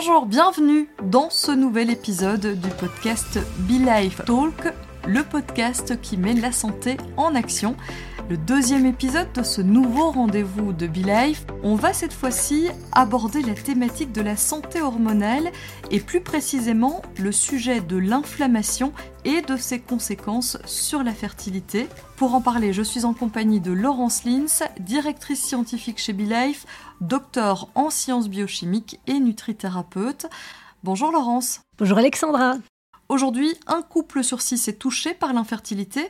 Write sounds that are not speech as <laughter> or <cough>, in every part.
Bonjour, bienvenue dans ce nouvel épisode du podcast Be Life Talk, le podcast qui met la santé en action le deuxième épisode de ce nouveau rendez-vous de Be On va cette fois-ci aborder la thématique de la santé hormonale et plus précisément le sujet de l'inflammation et de ses conséquences sur la fertilité. Pour en parler, je suis en compagnie de Laurence Lins, directrice scientifique chez BeLife, docteur en sciences biochimiques et nutrithérapeute. Bonjour Laurence. Bonjour Alexandra. Aujourd'hui, un couple sur six est touché par l'infertilité.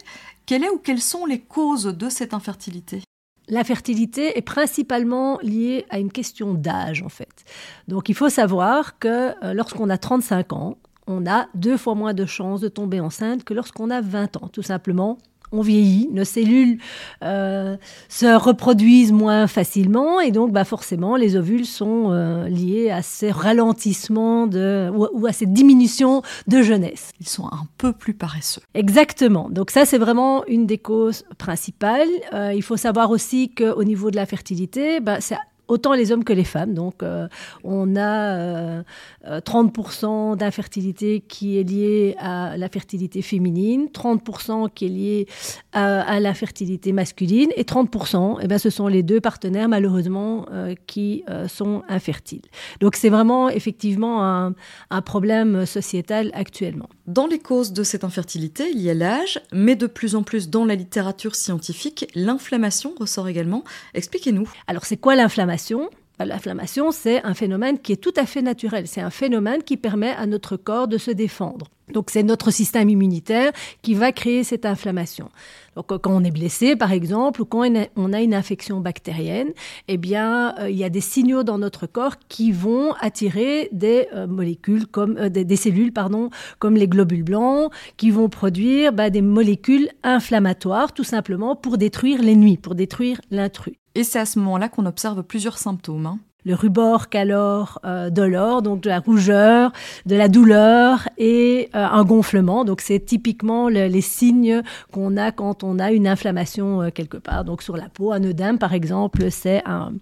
Quelle est ou quelles sont les causes de cette infertilité? L'infertilité est principalement liée à une question d'âge, en fait. Donc il faut savoir que euh, lorsqu'on a 35 ans, on a deux fois moins de chances de tomber enceinte que lorsqu'on a 20 ans, tout simplement on vieillit, nos cellules euh, se reproduisent moins facilement et donc bah, forcément les ovules sont euh, liés à ces ralentissements de, ou, à ces diminutions de jeunesse. Ils sont un peu plus paresseux. Exactement. Donc ça c'est vraiment une des causes principales. Euh, il faut savoir aussi qu'au niveau de la fertilité, bah, c'est autant les hommes que les femmes. Donc, euh, on a 30% euh, euh, d'infertilité qui est liée à la fertilité féminine, 30% qui est liée à, la fertilité masculine, et 30%, eh ben, ce sont les deux partenaires, malheureusement, qui sont infertiles. Donc, c'est vraiment, effectivement, un problème sociétal actuellement. Dans les causes de cette infertilité, il y a l'âge, mais de plus en plus dans la littérature scientifique, l'inflammation ressort également. Expliquez-nous. Alors, c'est quoi l'inflammation? L'inflammation, c'est un phénomène qui est tout à fait naturel. C'est un phénomène qui permet à notre corps de se défendre. Donc c'est notre système immunitaire qui va créer cette inflammation. Donc quand on est blessé, par exemple, ou quand on a une infection bactérienne, eh bien, euh, il y a des signaux dans notre corps qui vont attirer des euh, molécules comme euh, des, cellules, pardon, comme les globules blancs, qui vont produire bah, des molécules inflammatoires, tout simplement pour détruire l'ennemi, pour détruire l'intrus. Et c'est à ce moment-là qu'on observe plusieurs symptômes. Hein. Le rubor calor euh, dolor, donc de la rougeur, de la douleur et euh, un gonflement. Donc c'est typiquement les signes qu'on a quand on a une inflammation euh, quelque part. Donc sur la peau, un œdème par exemple, c'est un,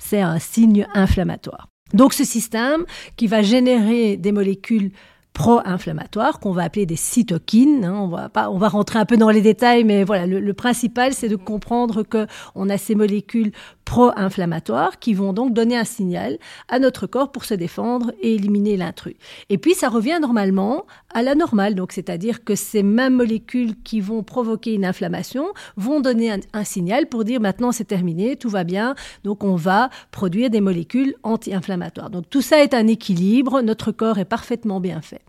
c'est un signe inflammatoire. Donc ce système qui va générer des molécules pro-inflammatoires qu'on va appeler des cytokines. Hein. on va pas, on va rentrer un peu dans les détails, mais voilà, le, le principal c'est de comprendre que on a ces molécules pro-inflammatoires qui vont donc donner un signal à notre corps pour se défendre et éliminer l'intrus. Et puis ça revient normalement à la normale, donc c'est-à-dire que ces mêmes molécules qui vont provoquer une inflammation vont donner un, signal pour dire maintenant c'est terminé, tout va bien, donc on va produire des molécules anti-inflammatoires. Donc tout ça est un équilibre, notre corps est parfaitement bien fait.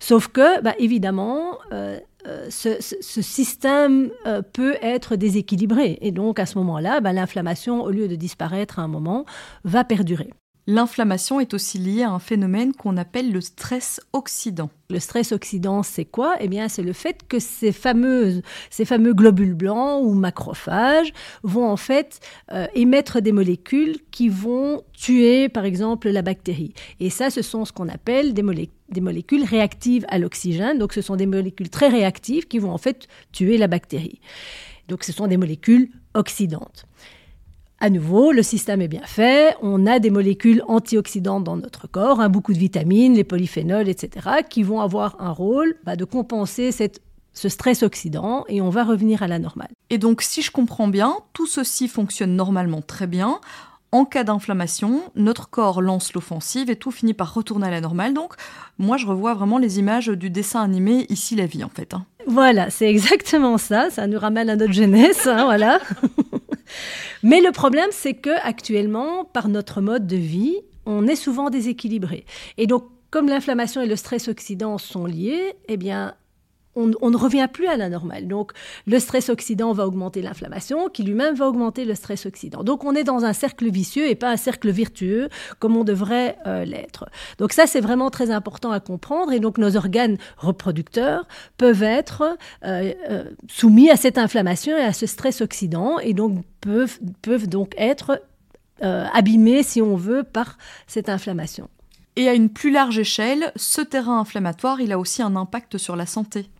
Sauf que, bah, évidemment, euh, euh, ce, système euh, peut être déséquilibré. Et donc, à ce moment-là, bah, l'inflammation, au lieu de disparaître à un moment, va perdurer. L'inflammation est aussi liée à un phénomène qu'on appelle le stress oxydant. Le stress oxydant, c'est quoi? Eh bien, c'est le fait que ces, fameuses, ces fameux globules blancs ou macrophages vont en fait euh, émettre des molécules qui vont tuer, par exemple, la bactérie. Et ça, ce sont ce qu'on appelle des, des molécules réactives à l'oxygène. Donc, ce sont des molécules très réactives qui vont en fait tuer la bactérie. Donc, ce sont des molécules oxydantes. À nouveau, le système est bien fait, on a des molécules antioxydantes dans notre corps, hein, beaucoup de vitamines, les polyphénols, etc., qui vont avoir un rôle bah, de compenser ce stress oxydant et on va revenir à la normale. Et donc, si je comprends bien, tout ceci fonctionne normalement très bien. En cas d'inflammation, notre corps lance l'offensive et tout finit par retourner à la normale. Donc, moi, je revois vraiment les images du dessin animé Ici la vie, en fait. Hein. Voilà, c'est <laughs> exactement ça. Ça nous ramène à notre jeunesse, hein, voilà. <laughs> Mais le problème, c'est que actuellement, par notre mode de vie, on est souvent déséquilibré. Et donc, comme l'inflammation et le stress oxydant sont liés, eh bien, on, ne revient plus à la normale. Donc, le stress oxydant va augmenter l'inflammation, qui lui-même va augmenter le stress oxydant. Donc, on est dans un cercle vicieux et pas un cercle vertueux comme on devrait euh, l'être. Donc, ça, c'est vraiment très important à comprendre. Et donc, nos organes reproducteurs peuvent être euh, euh, soumis à cette inflammation et à ce stress oxydant, et donc peuvent, peuvent donc être abîmés, si on veut, par cette inflammation. Et à une plus large échelle, ce terrain inflammatoire, il a aussi un impact sur la santé.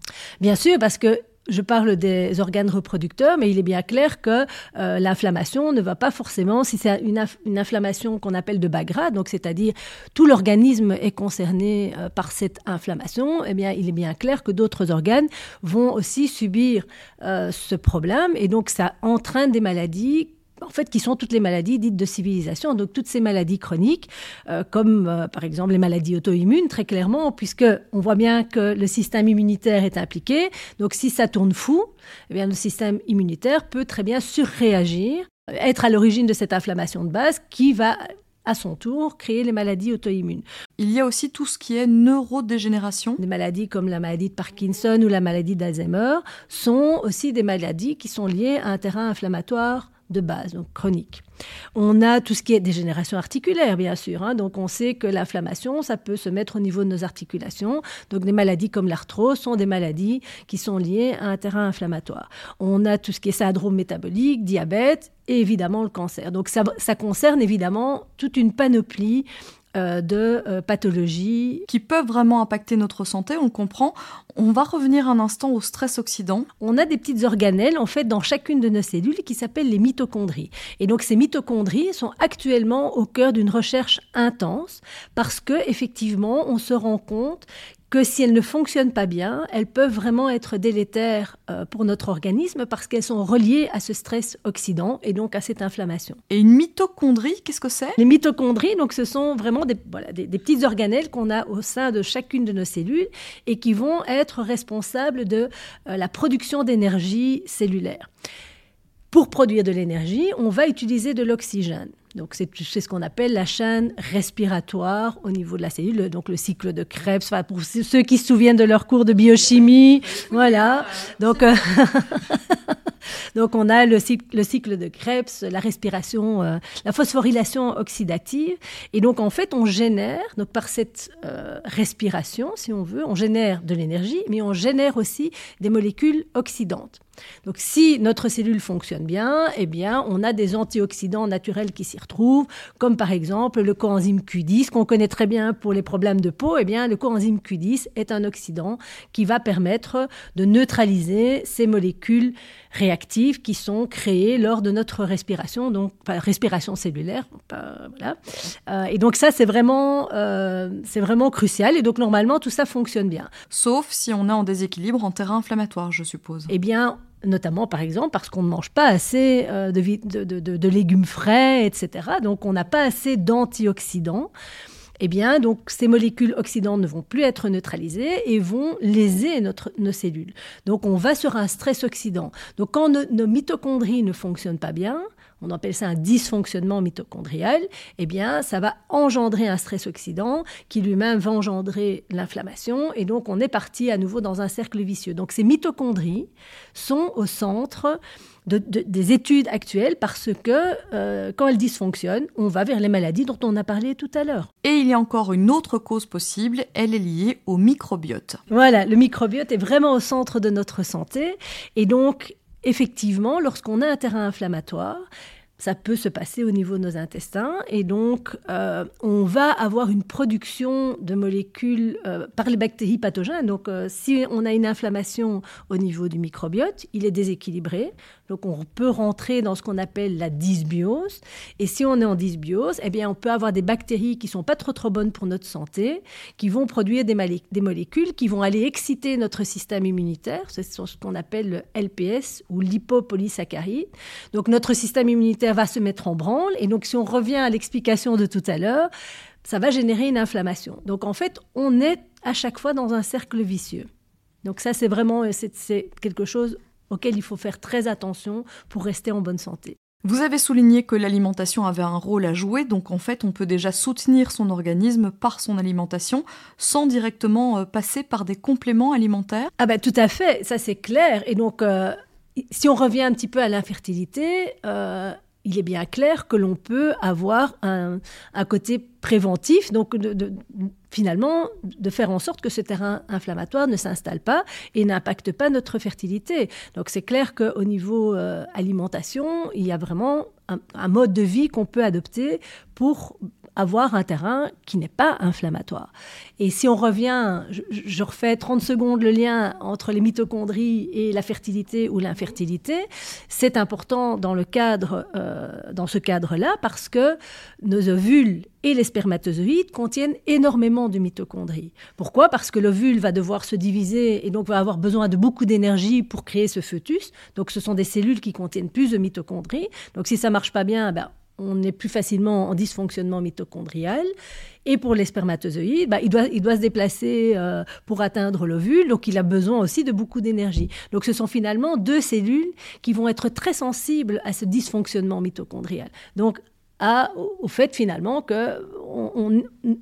Bien sûr, parce que je parle des organes reproducteurs, mais il est bien clair que euh, l'inflammation ne va pas forcément, si c'est une, inflammation qu'on appelle de bas grade, donc c'est-à-dire tout l'organisme est concerné euh, par cette inflammation, eh bien, il est bien clair que d'autres organes vont aussi subir euh, ce problème, et donc ça entraîne des maladies en fait, qui sont toutes les maladies dites de civilisation, donc toutes ces maladies chroniques, euh, comme euh, par exemple les maladies auto-immunes, très clairement, puisque on voit bien que le système immunitaire est impliqué. Donc, si ça tourne fou, eh bien, le système immunitaire peut très bien surréagir, être à l'origine de cette inflammation de base qui va à son tour créer les maladies auto-immunes. Il y a aussi tout ce qui est neurodégénération. Des maladies comme la maladie de Parkinson ou la maladie d'Alzheimer sont aussi des maladies qui sont liées à un terrain inflammatoire de base, donc chronique. On a tout ce qui est dégénération articulaire, bien sûr. Hein. donc on sait que l'inflammation, ça peut se mettre au niveau de nos articulations. Donc des maladies comme l'arthrose sont des maladies qui sont liées à un terrain inflammatoire. On a tout ce qui est syndrome métabolique, diabète et évidemment le cancer. Donc ça, ça concerne évidemment toute une panoplie euh, de euh, pathologies. Qui peuvent vraiment impacter notre santé, on comprend. On va revenir un instant au stress oxydant. On a des petites organelles, en fait, dans chacune de nos cellules qui s'appellent les mitochondries. Et donc, ces mitochondries sont actuellement au cœur d'une recherche intense parce que, effectivement, on se rend compte que si elles ne fonctionnent pas bien, elles peuvent vraiment être délétères euh, pour notre organisme parce qu'elles sont reliées à ce stress oxydant et donc à cette inflammation. Et une mitochondrie, qu'est-ce que c'est? Les mitochondries, donc ce sont vraiment des, voilà, des, petites organelles qu'on a au sein de chacune de nos cellules et qui vont être responsables de euh, la production d'énergie cellulaire. Pour produire de l'énergie, on va utiliser de l'oxygène. Donc c'est ce qu'on appelle la chaîne respiratoire au niveau de la cellule, donc le cycle de Krebs. Enfin, pour ceux qui se souviennent de leur cours de biochimie, voilà. Donc euh, <laughs> donc on a le cycle, le cycle de Krebs, la respiration, euh, la phosphorylation oxydative, et donc en fait on génère donc par cette euh, respiration, si on veut, on génère de l'énergie, mais on génère aussi des molécules oxydantes. Donc si notre cellule fonctionne bien, eh bien on a des antioxydants naturels qui s'y retrouvent, comme par exemple le coenzyme Q10 qu'on connaît très bien pour les problèmes de peau. Eh bien le coenzyme Q10 est un oxydant qui va permettre de neutraliser ces molécules réactives qui sont créées lors de notre respiration, donc respiration cellulaire. voilà. Euh, et donc ça c'est vraiment euh, c'est vraiment crucial. Et donc normalement tout ça fonctionne bien. Sauf si on est en déséquilibre en terrain inflammatoire, je suppose. Eh bien notamment par exemple parce qu'on ne mange pas assez euh, de, de, légumes frais, etc. Donc on n'a pas assez d'antioxydants. Eh bien, donc ces molécules oxydantes ne vont plus être neutralisées et vont léser notre, nos cellules. Donc on va sur un stress oxydant. Donc quand nos mitochondries ne fonctionnent pas bien, on appelle ça un dysfonctionnement mitochondrial, eh bien, ça va engendrer un stress oxydant qui lui-même va engendrer l'inflammation et donc on est parti à nouveau dans un cercle vicieux. Donc ces mitochondries sont au centre des études actuelles parce que euh, quand elles dysfonctionnent, on va vers les maladies dont on a parlé tout à l'heure. Et il y a encore une autre cause possible, elle est liée au microbiote. Voilà, le microbiote est vraiment au centre de notre santé et donc effectivement, lorsqu'on a un terrain inflammatoire, ça peut se passer au niveau de nos intestins et donc euh, on va avoir une production de molécules euh, par les bactéries pathogènes. Donc euh, si on a une inflammation au niveau du microbiote, il est déséquilibré. Donc on peut rentrer dans ce qu'on appelle la dysbiose. Et si on est en dysbiose, eh bien on peut avoir des bactéries qui sont pas trop trop bonnes pour notre santé, qui vont produire des, molécules qui vont aller exciter notre système immunitaire. C'est ce qu'on appelle le LPS ou lipopolysaccharide. Donc notre système immunitaire va se mettre en branle. Et donc si on revient à l'explication de tout à l'heure, ça va générer une inflammation. Donc en fait, on est à chaque fois dans un cercle vicieux. Donc ça, c'est vraiment c'est quelque chose auquel il faut faire très attention pour rester en bonne santé. Vous avez souligné que l'alimentation avait un rôle à jouer, donc en fait on peut déjà soutenir son organisme par son alimentation sans directement euh, passer par des compléments alimentaires. Ah ben tout à fait, ça c'est clair. Et donc euh, si on revient un petit peu à l'infertilité, euh, il est bien clair que l'on peut avoir un, un côté préventif, donc finalement de faire en sorte que ce terrain inflammatoire ne s'installe pas et n'impacte pas notre fertilité. Donc c'est clair qu'au niveau euh, alimentation, il y a vraiment un, mode de vie qu'on peut adopter pour avoir un terrain qui n'est pas inflammatoire. Et si on revient, je, refais 30 secondes le lien entre les mitochondries et la fertilité ou l'infertilité, c'est important dans, le cadre, euh, dans ce cadre-là parce que nos ovules et les spermatozoïdes contiennent énormément de mitochondries. Pourquoi? Parce que l'ovule va devoir se diviser et donc va avoir besoin de beaucoup d'énergie pour créer ce fœtus. Donc ce sont des cellules qui contiennent plus de mitochondries. Donc si ça marche pas bien, ben, on est plus facilement en dysfonctionnement mitochondrial. Et pour les spermatozoïdes, ben, il, doit, il doit se déplacer euh, pour atteindre l'ovule, donc il a besoin aussi de beaucoup d'énergie. Donc ce sont finalement deux cellules qui vont être très sensibles à ce dysfonctionnement mitochondrial. Donc au fait finalement que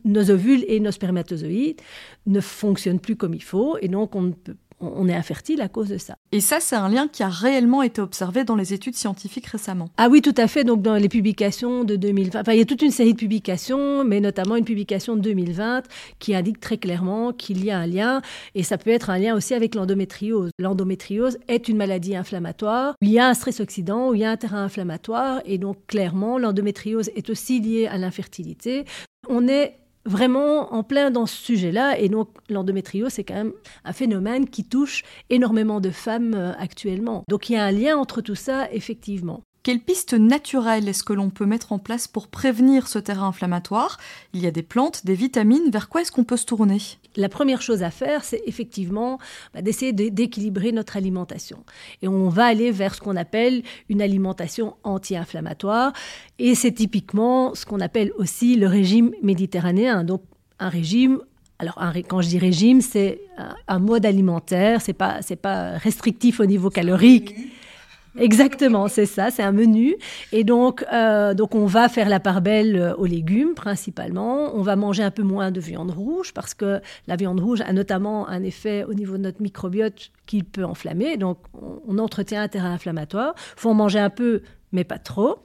nos ovules et nos spermatozoïdes ne fonctionnent plus comme il faut et donc on ne peut on est infertile à cause de ça. Et ça, c'est un lien qui a réellement été observé dans les études scientifiques récemment. Ah oui, tout à fait. Donc dans les publications de 2020, enfin, il y a toute une série de publications, mais notamment une publication de 2020 qui indique très clairement qu'il y a un lien, et ça peut être un lien aussi avec l'endométriose. L'endométriose est une maladie inflammatoire, il y a un stress oxydant, où il y a un terrain inflammatoire, et donc clairement, l'endométriose est aussi liée à l'infertilité. On est vraiment en plein dans ce sujet-là. Et donc, l'endométriose, c'est quand même un phénomène qui touche énormément de femmes euh, actuellement. Donc, il y a un lien entre tout ça, effectivement. Quelles pistes naturelles est-ce que l'on peut mettre en place pour prévenir ce terrain inflammatoire? Il y a des plantes, des vitamines, vers quoi est-ce qu'on peut se tourner? La première chose à faire, c'est effectivement bah, d'essayer d'équilibrer notre alimentation. Et on va aller vers ce qu'on appelle une alimentation anti-inflammatoire. Et c'est typiquement ce qu'on appelle aussi le régime méditerranéen. Donc un régime alors, quand je dis régime, c'est un, mode alimentaire, c'est pas, c'est pas restrictif au niveau calorique. Exactement, c'est ça, c'est un menu. Et donc, euh, donc, on va faire la part belle euh, aux légumes principalement. On va manger un peu moins de viande rouge parce que la viande rouge a notamment un effet au niveau de notre microbiote qui peut enflammer. Donc, on, on entretient un terrain inflammatoire. Il faut en manger un peu mais pas trop.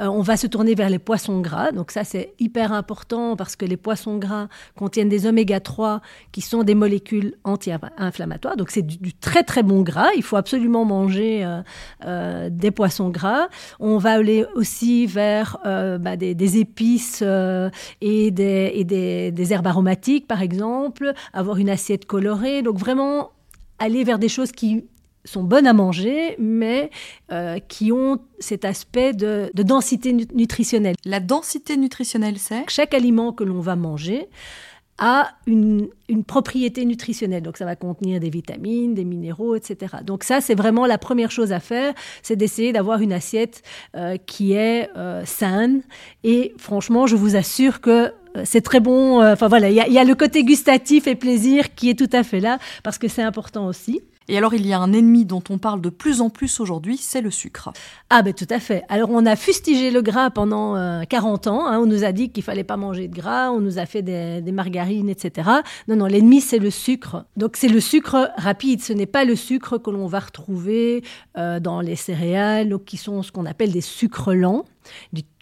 Euh, on va se tourner vers les poissons gras. Donc ça, c'est hyper important parce que les poissons gras contiennent des oméga 3 qui sont des molécules anti-inflammatoires. Donc c'est du, très très bon gras. Il faut absolument manger euh, euh, des poissons gras. On va aller aussi vers bah, des, épices et, des, herbes aromatiques, par exemple. Avoir une assiette colorée. Donc vraiment aller vers des choses qui sont bonnes à manger, mais euh, qui ont cet aspect de, densité nutritionnelle. La densité nutritionnelle, c'est? Chaque aliment que l'on va manger a une, propriété nutritionnelle. Donc ça va contenir des vitamines, des minéraux, etc. Donc ça, c'est vraiment la première chose à faire, c'est d'essayer d'avoir une assiette euh, qui est euh, saine. Et franchement, je vous assure que c'est très bon. Enfin voilà, il y, a le côté gustatif et plaisir qui est tout à fait là, parce que c'est important aussi. Et alors, il y a un ennemi dont on parle de plus en plus aujourd'hui, c'est le sucre. Ah ben tout à fait. Alors, on a fustigé le gras pendant 40 euh, ans. Hein. On nous a dit qu'il fallait pas manger de gras, on nous a fait des, margarines, etc. Non, non, l'ennemi, c'est le sucre. Donc, c'est le sucre rapide. Ce n'est pas le sucre que l'on va retrouver euh, dans les céréales, qui sont ce qu'on appelle des sucres lents,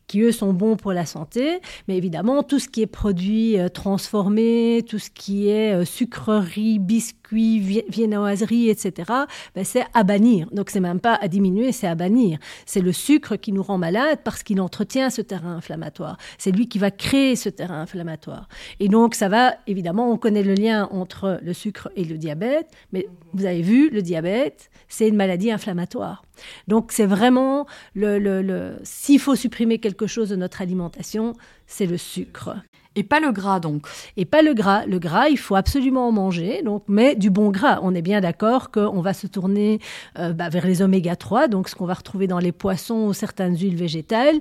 qui eux sont bons pour la santé, mais évidemment tout ce qui est produit euh, transformé, tout ce qui est euh, sucrerie, biscuits, viennoiserie, etc., ben, c'est à bannir. Donc c'est même pas à diminuer, c'est à bannir. C'est le sucre qui nous rend malade parce qu'il entretient ce terrain inflammatoire. C'est lui qui va créer ce terrain inflammatoire. Et donc ça va, évidemment, on connaît le lien entre le sucre et le diabète, mais vous avez vu, le diabète, c'est une maladie inflammatoire. Donc c'est vraiment le, le, s'il faut supprimer quelque chose de notre alimentation, c'est le sucre. Et pas le gras donc. Et pas le gras. Le gras, il faut absolument en manger, donc, mais du bon gras. On est bien d'accord qu'on va se tourner euh, bah, vers les oméga 3, donc ce qu'on va retrouver dans les poissons ou certaines huiles végétales,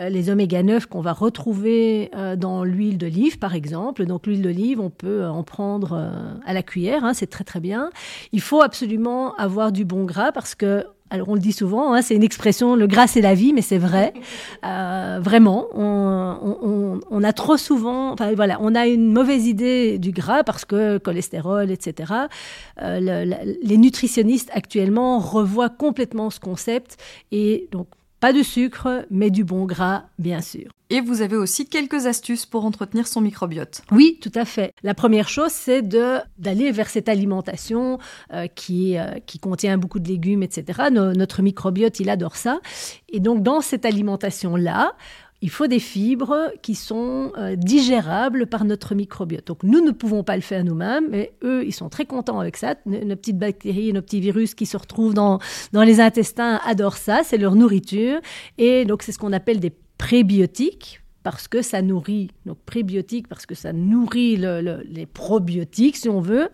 euh, les oméga 9 qu'on va retrouver euh, dans l'huile d'olive par exemple. Donc l'huile d'olive, on peut en prendre à la cuillère, hein, c'est très très bien. Il faut absolument avoir du bon gras parce que alors on le dit souvent, hein, c'est une expression, le gras c'est la vie, mais c'est vrai. <laughs> Euh, vraiment, on, a trop souvent, enfin voilà, on a une mauvaise idée du gras parce que cholestérol, etc. Euh, les nutritionnistes actuellement revoient complètement ce concept et donc pas de sucre, mais du bon gras, bien sûr. Et vous avez aussi quelques astuces pour entretenir son microbiote. Oui, tout à fait. La première chose, c'est d'aller vers cette alimentation euh, qui, euh, qui contient beaucoup de légumes, etc. notre microbiote, il adore ça. Et donc, dans cette alimentation-là, il faut des fibres qui sont euh, digérables par notre microbiote. Donc nous ne pouvons pas le faire nous-mêmes, mais eux, ils sont très contents avec ça. Nos, petites bactéries, nos petits virus qui se retrouvent dans, dans les intestins adorent ça, c'est leur nourriture. Et donc c'est ce qu'on appelle des prébiotiques parce que ça nourrit, donc prébiotiques parce que ça nourrit les probiotiques si on veut.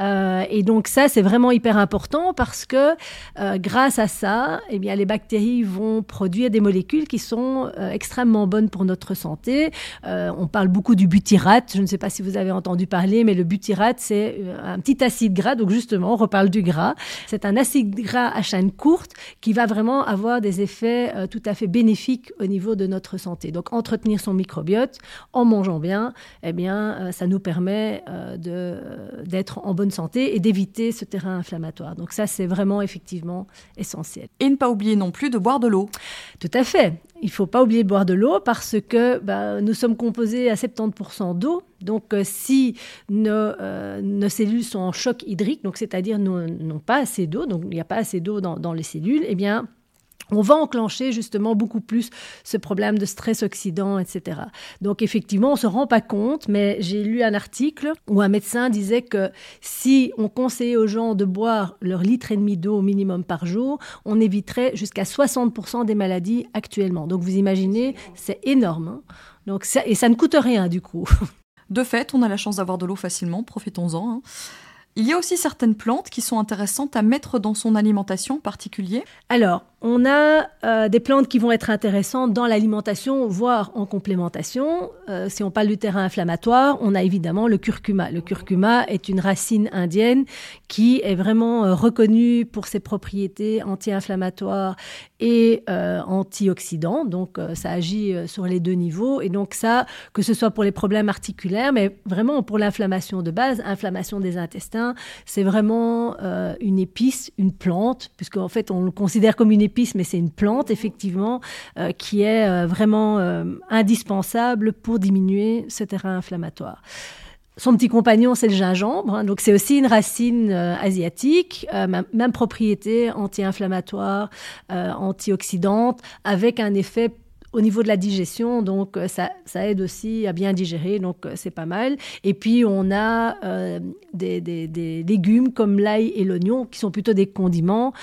Euh, et donc ça, c'est vraiment hyper important parce que euh, grâce à ça, eh bien, les bactéries vont produire des molécules qui sont euh, extrêmement bonnes pour notre santé. on parle beaucoup du butyrate, je ne sais pas si vous avez entendu parler, mais le butyrate, c'est un petit acide gras, donc justement, on reparle du gras. C'est un acide gras à chaîne courte qui va vraiment avoir des effets tout à fait bénéfiques au niveau de notre santé. Donc entretenir son microbiote en mangeant bien, eh bien, euh, ça nous permet euh, de, d'être en bonne santé et d'éviter ce terrain inflammatoire. Donc ça, c'est vraiment effectivement essentiel. Et ne pas oublier non plus de boire de l'eau. Tout à fait. Il ne faut pas oublier de boire de l'eau parce que bah, nous sommes composés à 70% d'eau. Donc, euh, si nos, nos, cellules sont en choc hydrique, donc c'est-à-dire n'ont pas assez d'eau, donc il n'y a pas assez d'eau dans, dans les cellules, eh bien, on va enclencher justement beaucoup plus ce problème de stress oxydant, etc. Donc effectivement, on se rend pas compte, mais j'ai lu un article où un médecin disait que si on conseillait aux gens de boire leur litre et demi d'eau au minimum par jour, on éviterait jusqu'à 60% des maladies actuellement. Donc vous imaginez, c'est énorme. Hein. Donc et ça ne coûte rien du coup. <laughs> De fait, on a la chance d'avoir de l'eau facilement, profitons-en. Hein. Il y a aussi certaines plantes qui sont intéressantes à mettre dans son alimentation en particulier. Alors, on a euh, des plantes qui vont être intéressantes dans l'alimentation, voire en complémentation. Euh, si on parle du terrain inflammatoire, on a évidemment le curcuma. Le curcuma est une racine indienne qui est vraiment euh, reconnue pour ses propriétés anti-inflammatoires et antioxydants. Donc, ça agit sur les deux niveaux. Et donc, ça, que ce soit pour les problèmes articulaires, mais vraiment pour l'inflammation de base, inflammation des intestins, c'est vraiment une épice, une plante, puisqu'en fait, on le considère comme une épice, mais c'est une plante, effectivement, euh, qui est euh, vraiment euh, indispensable pour diminuer ce terrain inflammatoire. Son petit compagnon, c'est le gingembre. Hein. donc, c'est aussi une racine asiatique, même, propriété anti-inflammatoire, antioxydante, avec un effet au niveau de la digestion, donc ça, aide aussi à bien digérer, donc c'est pas mal. Et puis on a des, légumes comme l'ail et l'oignon, qui sont plutôt des condiments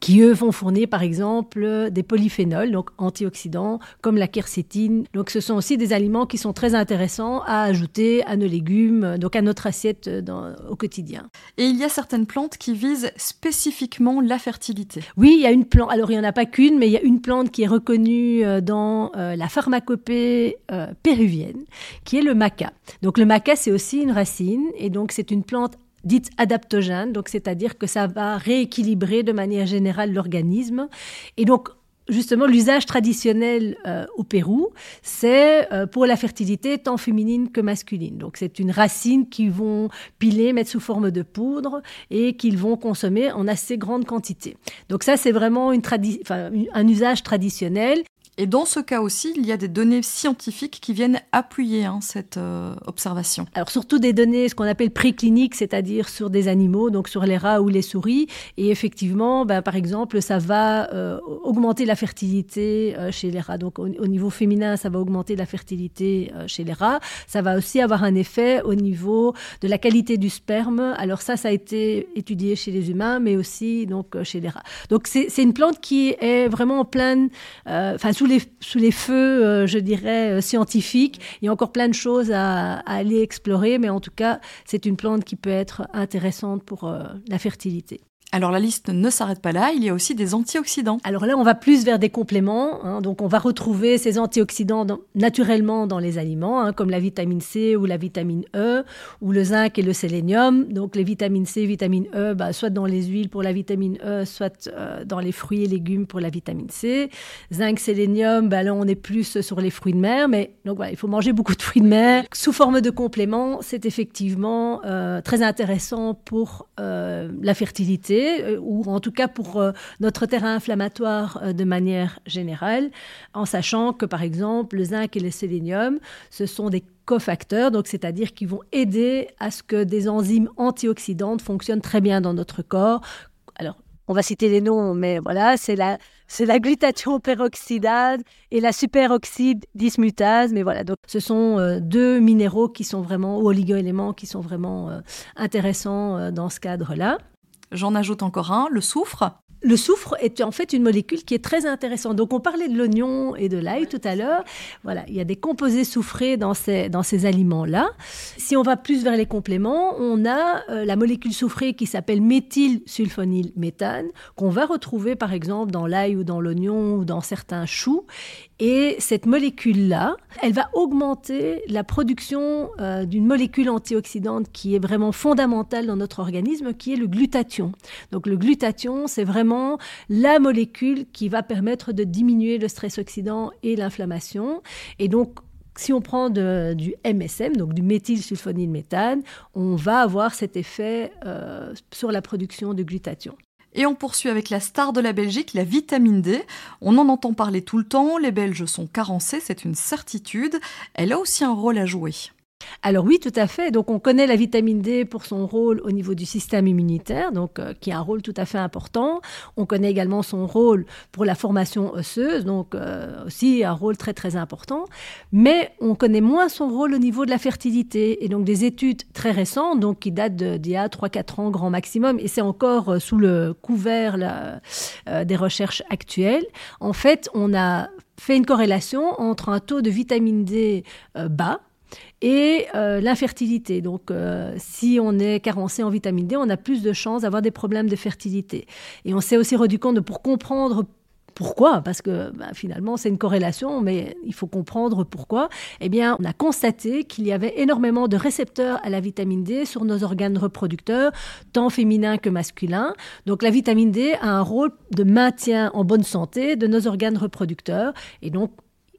qui eux vont fournir par exemple des polyphénols, donc antioxydants, comme la quercétine. Donc ce sont aussi des aliments qui sont très intéressants à ajouter à nos légumes, donc à notre assiette dans, au quotidien. Et il y a certaines plantes qui visent spécifiquement la fertilité. Oui, il y a une plante, alors il n'y en a pas qu'une, mais il y a une plante qui est reconnue euh, dans euh, la pharmacopée euh, péruvienne, qui est le maca. Donc le maca, c'est aussi une racine, et donc c'est une plante dite adaptogène, donc c'est-à-dire que ça va rééquilibrer de manière générale l'organisme. Et donc, justement, l'usage traditionnel euh, au Pérou, c'est euh, pour la fertilité tant féminine que masculine. Donc, c'est une racine qu'ils vont piler, mettre sous forme de poudre et qu'ils vont consommer en assez grande quantité. Donc, ça, c'est vraiment un usage traditionnel. Et dans ce cas aussi, il y a des données scientifiques qui viennent appuyer hein, cette euh, observation. Alors surtout des données, ce qu'on appelle précliniques, c'est-à-dire sur des animaux, donc sur les rats ou les souris. Et effectivement, ben, par exemple, ça va euh, augmenter la fertilité euh, chez les rats. Donc au, niveau féminin, ça va augmenter la fertilité chez les rats. Ça va aussi avoir un effet au niveau de la qualité du sperme. Alors ça, ça a été étudié chez les humains, mais aussi donc chez les rats. Donc c'est une plante qui est vraiment en pleine, enfin sous sous les feux, euh, je dirais, euh, scientifiques. Il y a encore plein de choses à, aller explorer, mais en tout cas, c'est une plante qui peut être intéressante pour euh, la fertilité. Alors la liste ne s'arrête pas là, il y a aussi des antioxydants. Alors là, on va plus vers des compléments. Hein. donc on va retrouver ces antioxydants naturellement dans les aliments, hein, comme la vitamine C ou la vitamine E, ou le zinc et le sélénium. Donc les vitamines C, vitamine E, bah, soit dans les huiles pour la vitamine E, soit euh, dans les fruits et légumes pour la vitamine C. Zinc, sélénium, bah, là on est plus sur les fruits de mer, mais donc voilà, il faut manger beaucoup de fruits de mer. Sous forme de compléments, c'est effectivement euh, très intéressant pour euh, la fertilité euh, ou en tout cas pour euh, notre terrain inflammatoire euh, de manière générale, en sachant que par exemple le zinc et le sélénium, ce sont des cofacteurs, donc c'est-à-dire qui vont aider à ce que des enzymes antioxydantes fonctionnent très bien dans notre corps. Alors on va citer les noms, mais voilà, c'est la, c'est glutathion peroxydase et la superoxyde dismutase. Mais voilà, donc ce sont deux minéraux qui sont vraiment, ou oligoéléments qui sont vraiment intéressants dans ce cadre-là. J'en ajoute encore un, le soufre. Le soufre est en fait une molécule qui est très intéressante. Donc on parlait de l'oignon et de l'ail tout à l'heure. Voilà, il y a des composés soufrés dans ces, dans ces aliments-là. Si on va plus vers les compléments, on a euh, la molécule soufrée qui s'appelle méthylsulfonylméthane, qu'on va retrouver par exemple dans l'ail ou dans l'oignon ou dans certains choux. Et cette molécule-là, elle va augmenter la production euh, d'une molécule antioxydante qui est vraiment fondamentale dans notre organisme, qui est le glutathion. Donc le glutathion, c'est vraiment la molécule qui va permettre de diminuer le stress oxydant et l'inflammation. Et donc si on prend du MSM, donc du méthylsulfonylméthane, on va avoir cet effet euh, sur la production de glutathion. Et on poursuit avec la star de la Belgique, la vitamine D. On en entend parler tout le temps, les Belges sont carencés, c'est une certitude. Elle a aussi un rôle à jouer. Alors oui, tout à fait. Donc on connaît la vitamine D pour son rôle au niveau du système immunitaire, donc euh, qui a un rôle tout à fait important. On connaît également son rôle pour la formation osseuse, donc euh, aussi un rôle très très important. Mais on connaît moins son rôle au niveau de la fertilité. Et donc des études très récentes, donc qui datent d'il y a 3-4 ans grand maximum, et c'est encore euh, sous le couvert des recherches actuelles. En fait, on a fait une corrélation entre un taux de vitamine D bas, et euh, l'infertilité. Donc, euh, si on est carencé en vitamine D, on a plus de chances d'avoir des problèmes de fertilité. Et on s'est aussi rendu compte de pour comprendre pourquoi Parce que bah, finalement, c'est une corrélation, mais il faut comprendre pourquoi. Eh bien, on a constaté qu'il y avait énormément de récepteurs à la vitamine D sur nos organes reproducteurs, tant féminins que masculins. Donc, la vitamine D a un rôle de maintien en bonne santé de nos organes reproducteurs. Et donc,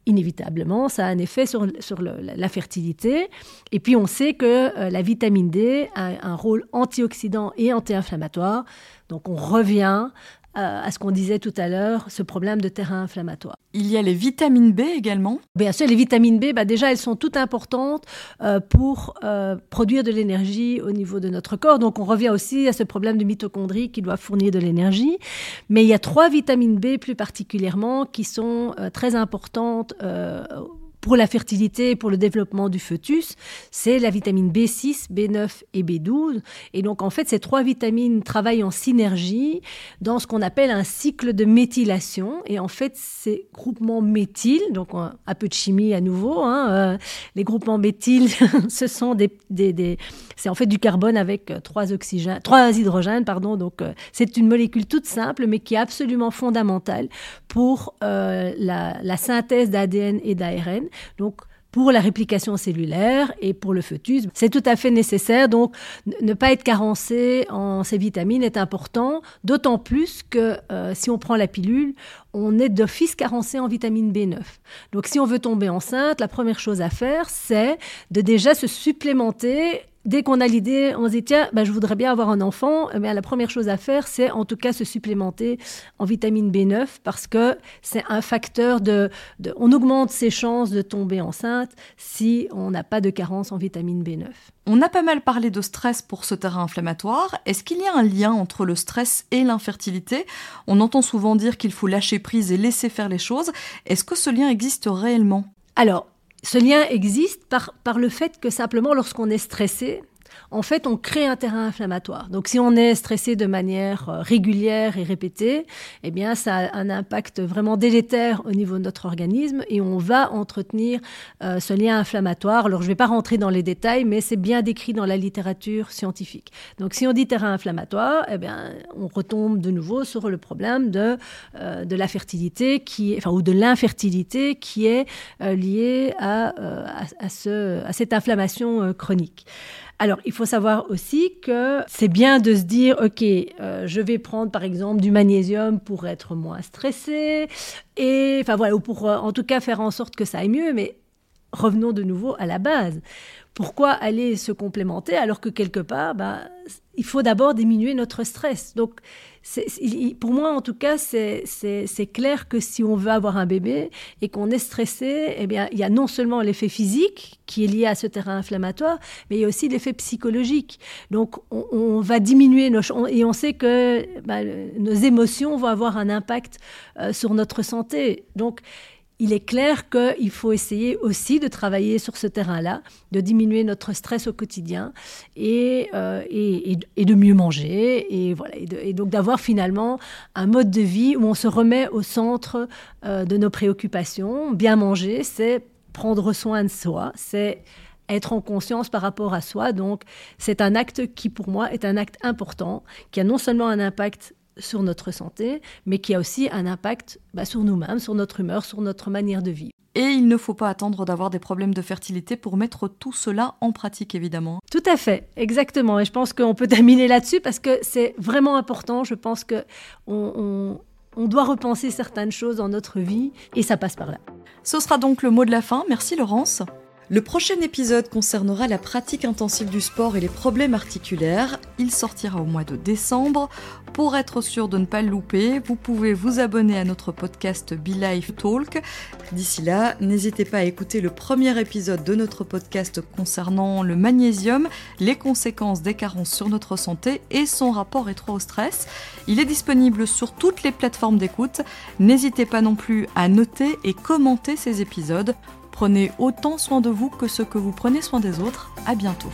inévitablement, ça a un effet sur, la fertilité. Et puis, on sait que euh, la vitamine D a un rôle antioxydant et anti-inflammatoire. Donc, on revient euh, à ce qu'on disait tout à l'heure, ce problème de terrain inflammatoire. Il y a les vitamines B également Bien sûr, les vitamines B, bah déjà, elles sont toutes importantes euh, pour euh, produire de l'énergie au niveau de notre corps. Donc, on revient aussi à ce problème de mitochondrie qui doit fournir de l'énergie. Mais il y a trois vitamines B plus particulièrement qui sont très importantes pour la fertilité et pour le développement du fœtus, c'est la vitamine B6, B9 et B12. Et donc, en fait, ces trois vitamines travaillent en synergie dans ce qu'on appelle un cycle de méthylation. Et en fait, ces groupements méthyl, donc un peu de chimie à nouveau, hein, euh, les groupements méthyl, <laughs> ce sont des, des, c'est en fait du carbone avec euh, trois oxygènes, trois hydrogènes, pardon. Donc, euh, c'est une molécule toute simple, mais qui est absolument fondamentale pour la, la synthèse d'ADN et d'ARN. Donc, pour la réplication cellulaire et pour le fœtus. C'est tout à fait nécessaire. Donc, ne pas être carencé en ces vitamines est important, d'autant plus que euh, si on prend la pilule, on est d'office carencé en vitamine B9. Donc, si on veut tomber enceinte, la première chose à faire, c'est de déjà se supplémenter dès qu'on a l'idée, on se dit tiens, bah, je voudrais bien avoir un enfant, mais la première chose à faire, c'est en tout cas se supplémenter en vitamine B9 parce que c'est un facteur de, On augmente ses chances de tomber enceinte si on n'a pas de carence en vitamine B9. On a pas mal parlé de stress pour ce terrain inflammatoire. Est-ce qu'il y a un lien entre le stress et l'infertilité? On entend souvent dire qu'il faut lâcher prise et laisser faire les choses. Est-ce que ce lien existe réellement? Alors, ce lien existe par, le fait que simplement lorsqu'on est stressé, en fait, on crée un terrain inflammatoire. Donc, si on est stressé de manière euh, régulière et répétée, eh bien, ça a un impact vraiment délétère au niveau de notre organisme et on va entretenir euh, ce lien inflammatoire. Alors, je ne vais pas rentrer dans les détails, mais c'est bien décrit dans la littérature scientifique. Donc, si on dit terrain inflammatoire, eh bien, on retombe de nouveau sur le problème de, euh, de l'infertilité qui est liée à, à cette inflammation chronique. Alors, il faut savoir aussi que c'est bien de se dire, OK, euh, je vais prendre par exemple du magnésium pour être moins stressé, et enfin voilà, ou pour euh, en tout cas faire en sorte que ça aille mieux, mais revenons de nouveau à la base. Pourquoi aller se complémenter alors que quelque part, bah, il faut d'abord diminuer notre stress? Donc, pour moi, en tout cas, c'est clair que si on veut avoir un bébé et qu'on est stressé, eh bien, il y a non seulement l'effet physique qui est lié à ce terrain inflammatoire, mais il y a aussi l'effet psychologique. Donc, on, va diminuer nos et on sait que bah, nos émotions vont avoir un impact euh, sur notre santé. Donc, il est clair qu'il faut essayer aussi de travailler sur ce terrain-là, de diminuer notre stress au quotidien et, euh, et, de mieux manger et, voilà, et, donc d'avoir finalement un mode de vie où on se remet au centre euh, de nos préoccupations. Bien manger, c'est prendre soin de soi, c'est être en conscience par rapport à soi. Donc, c'est un acte qui, pour moi, est un acte important, qui a non seulement un impact sur notre santé, mais qui a aussi un impact bah, sur nous-mêmes, sur notre humeur, sur notre manière de vivre. Et il ne faut pas attendre d'avoir des problèmes de fertilité pour mettre tout cela en pratique, évidemment. Tout à fait, exactement. Et je pense qu'on peut terminer là-dessus parce que c'est vraiment important. Je pense que on, on doit repenser certaines choses dans notre vie et ça passe par là. Ce sera donc le mot de la fin. Merci Laurence. Le prochain épisode concernera la pratique intensive du sport et les problèmes articulaires. Il sortira au mois de décembre. Pour être sûr de ne pas le louper, vous pouvez vous abonner à notre podcast Be Life Talk. D'ici là, n'hésitez pas à écouter le premier épisode de notre podcast concernant le magnésium, les conséquences des carences sur notre santé et son rapport rétro au stress. Il est disponible sur toutes les plateformes d'écoute. N'hésitez pas non plus à noter et commenter ces épisodes. Prenez autant soin de vous que ce que vous prenez soin des autres. À bientôt.